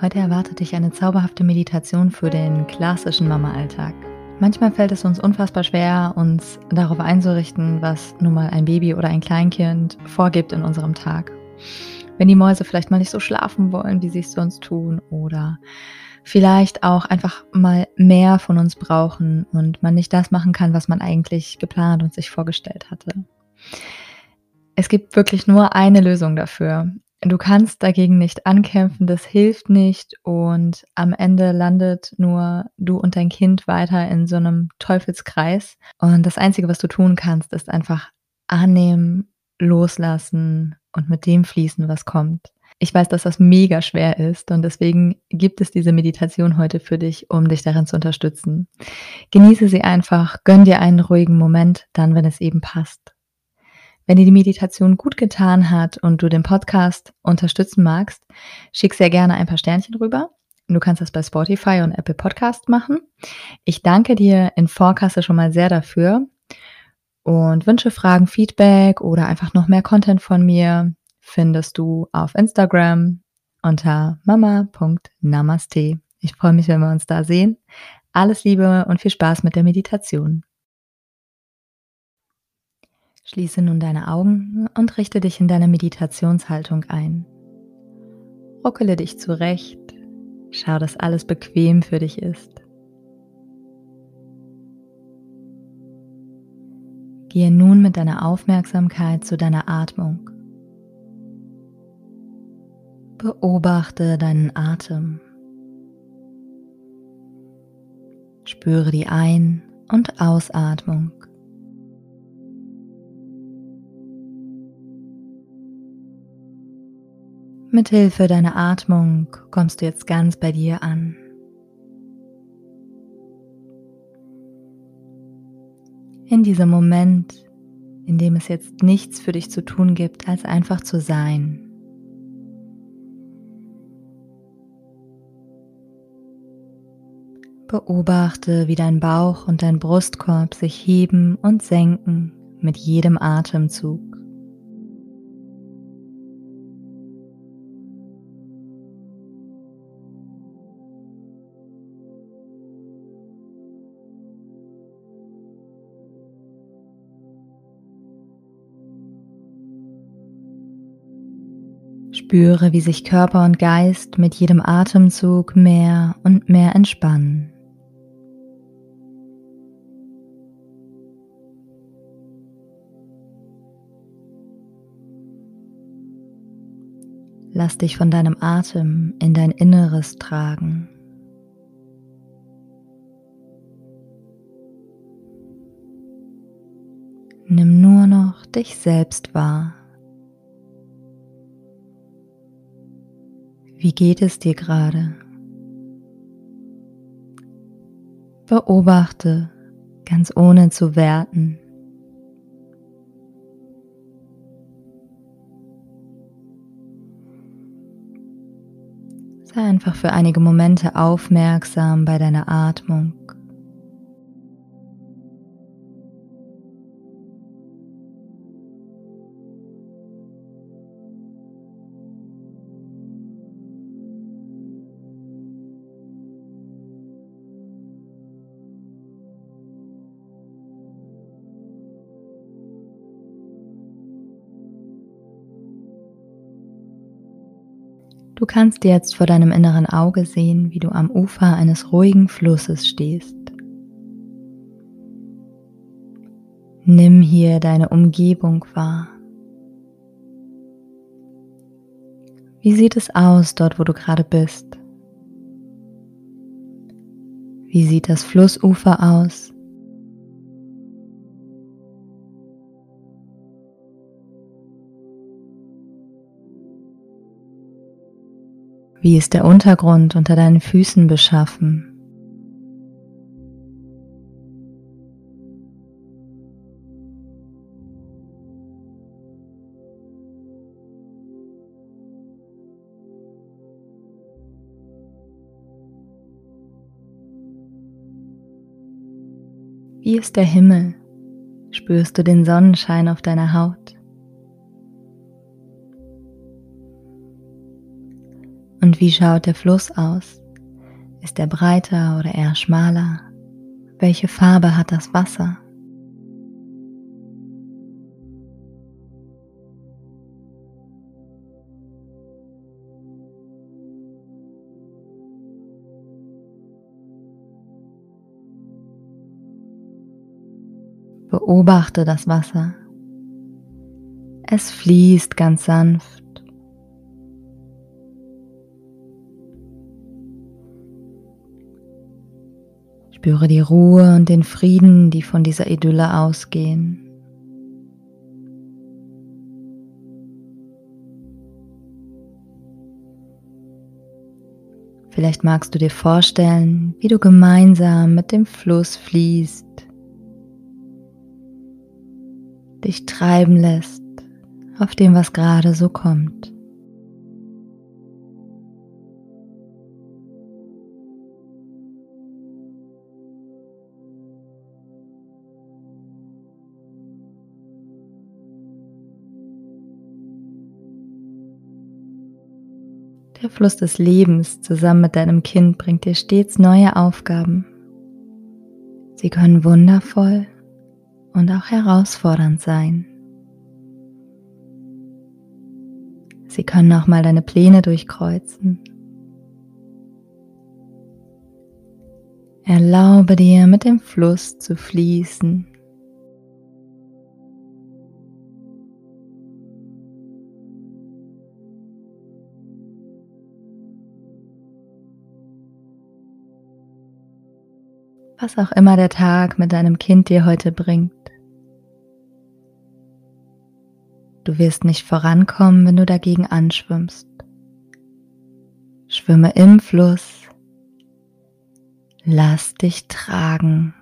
Heute erwartet dich eine zauberhafte Meditation für den klassischen Mama-Alltag. Manchmal fällt es uns unfassbar schwer, uns darauf einzurichten, was nun mal ein Baby oder ein Kleinkind vorgibt in unserem Tag. Wenn die Mäuse vielleicht mal nicht so schlafen wollen, wie sie es sonst tun, oder vielleicht auch einfach mal mehr von uns brauchen und man nicht das machen kann, was man eigentlich geplant und sich vorgestellt hatte. Es gibt wirklich nur eine Lösung dafür. Du kannst dagegen nicht ankämpfen, das hilft nicht und am Ende landet nur du und dein Kind weiter in so einem Teufelskreis. Und das Einzige, was du tun kannst, ist einfach annehmen, loslassen und mit dem fließen, was kommt. Ich weiß, dass das mega schwer ist und deswegen gibt es diese Meditation heute für dich, um dich darin zu unterstützen. Genieße sie einfach, gönn dir einen ruhigen Moment, dann, wenn es eben passt. Wenn dir die Meditation gut getan hat und du den Podcast unterstützen magst, schick sehr gerne ein paar Sternchen rüber. Du kannst das bei Spotify und Apple Podcast machen. Ich danke dir in Vorkasse schon mal sehr dafür und wünsche Fragen, Feedback oder einfach noch mehr Content von mir findest du auf Instagram unter mama.namaste. Ich freue mich, wenn wir uns da sehen. Alles Liebe und viel Spaß mit der Meditation. Schließe nun deine Augen und richte dich in deine Meditationshaltung ein. Ruckele dich zurecht, schau, dass alles bequem für dich ist. Gehe nun mit deiner Aufmerksamkeit zu deiner Atmung. Beobachte deinen Atem. Spüre die Ein- und Ausatmung. Mithilfe deiner Atmung kommst du jetzt ganz bei dir an. In diesem Moment, in dem es jetzt nichts für dich zu tun gibt, als einfach zu sein. Beobachte, wie dein Bauch und dein Brustkorb sich heben und senken mit jedem Atemzug. Spüre, wie sich Körper und Geist mit jedem Atemzug mehr und mehr entspannen. Lass dich von deinem Atem in dein Inneres tragen. Nimm nur noch dich selbst wahr. Wie geht es dir gerade? Beobachte ganz ohne zu werten. Sei einfach für einige Momente aufmerksam bei deiner Atmung. Du kannst jetzt vor deinem inneren Auge sehen, wie du am Ufer eines ruhigen Flusses stehst. Nimm hier deine Umgebung wahr. Wie sieht es aus dort, wo du gerade bist? Wie sieht das Flussufer aus? Wie ist der Untergrund unter deinen Füßen beschaffen? Wie ist der Himmel? Spürst du den Sonnenschein auf deiner Haut? Und wie schaut der Fluss aus? Ist er breiter oder eher schmaler? Welche Farbe hat das Wasser? Beobachte das Wasser. Es fließt ganz sanft Spüre die Ruhe und den Frieden, die von dieser Idylle ausgehen. Vielleicht magst du dir vorstellen, wie du gemeinsam mit dem Fluss fließt, dich treiben lässt auf dem, was gerade so kommt. Der Fluss des Lebens zusammen mit deinem Kind bringt dir stets neue Aufgaben. Sie können wundervoll und auch herausfordernd sein. Sie können auch mal deine Pläne durchkreuzen. Erlaube dir mit dem Fluss zu fließen was auch immer der Tag mit deinem Kind dir heute bringt. Du wirst nicht vorankommen, wenn du dagegen anschwimmst. Schwimme im Fluss. Lass dich tragen.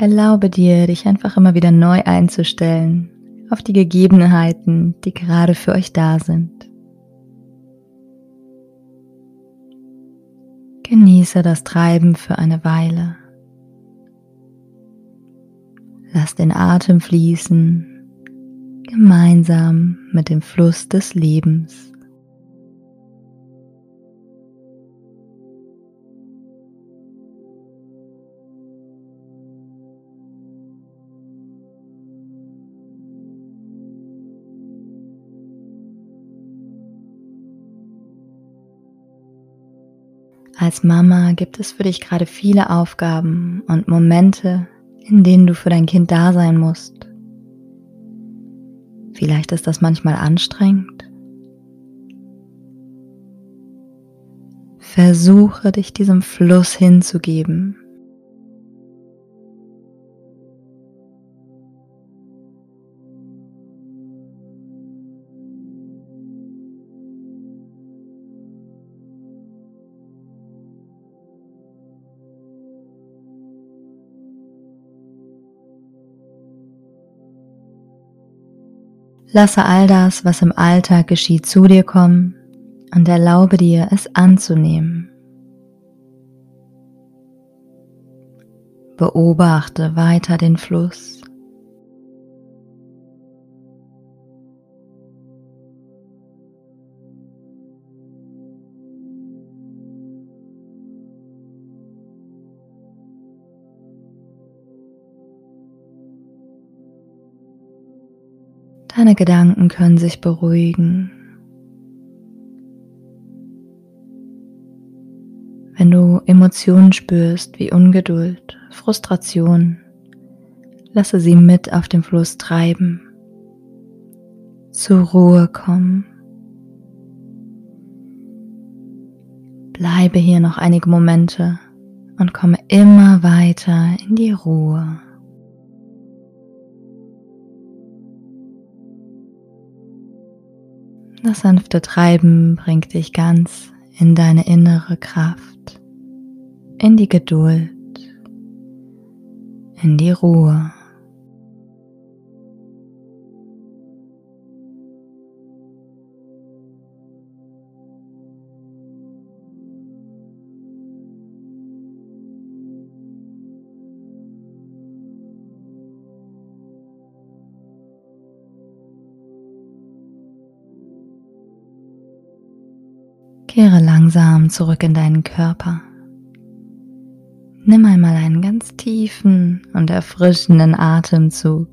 Erlaube dir, dich einfach immer wieder neu einzustellen auf die Gegebenheiten, die gerade für euch da sind. Genieße das Treiben für eine Weile. Lass den Atem fließen, gemeinsam mit dem Fluss des Lebens. Als Mama gibt es für dich gerade viele Aufgaben und Momente, in denen du für dein Kind da sein musst. Vielleicht ist das manchmal anstrengend. Versuche dich diesem Fluss hinzugeben Lasse all das, was im Alltag geschieht, zu dir kommen und erlaube dir, es anzunehmen. Beobachte weiter den Fluss. Deine Gedanken können sich beruhigen. Wenn du Emotionen spürst wie Ungeduld, Frustration, Lasse sie mit auf dem Fluss treiben, zur Ruhe kommen. Bleibe hier noch einige Momente und komme immer weiter in die Ruhe. Das sanfte Treiben bringt dich ganz in deine innere Kraft, in die Geduld, in die Ruhe. Kehre langsam zurück in deinen Körper. Nimm einmal einen ganz tiefen und erfrischenden Atemzug.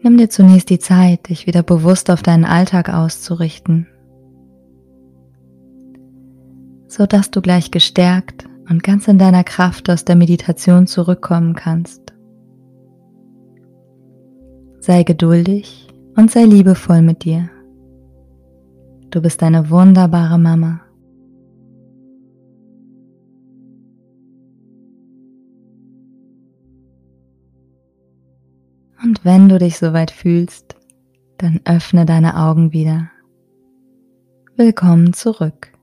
Nimm dir zunächst die Zeit, dich wieder bewusst auf deinen Alltag auszurichten, so dass du gleich gestärkt und ganz in deiner Kraft aus der Meditation zurückkommen kannst. Sei geduldig und sei liebevoll mit dir. Du bist eine wunderbare Mama. Und wenn du dich soweit fühlst, dann öffne deine Augen wieder. Willkommen zurück.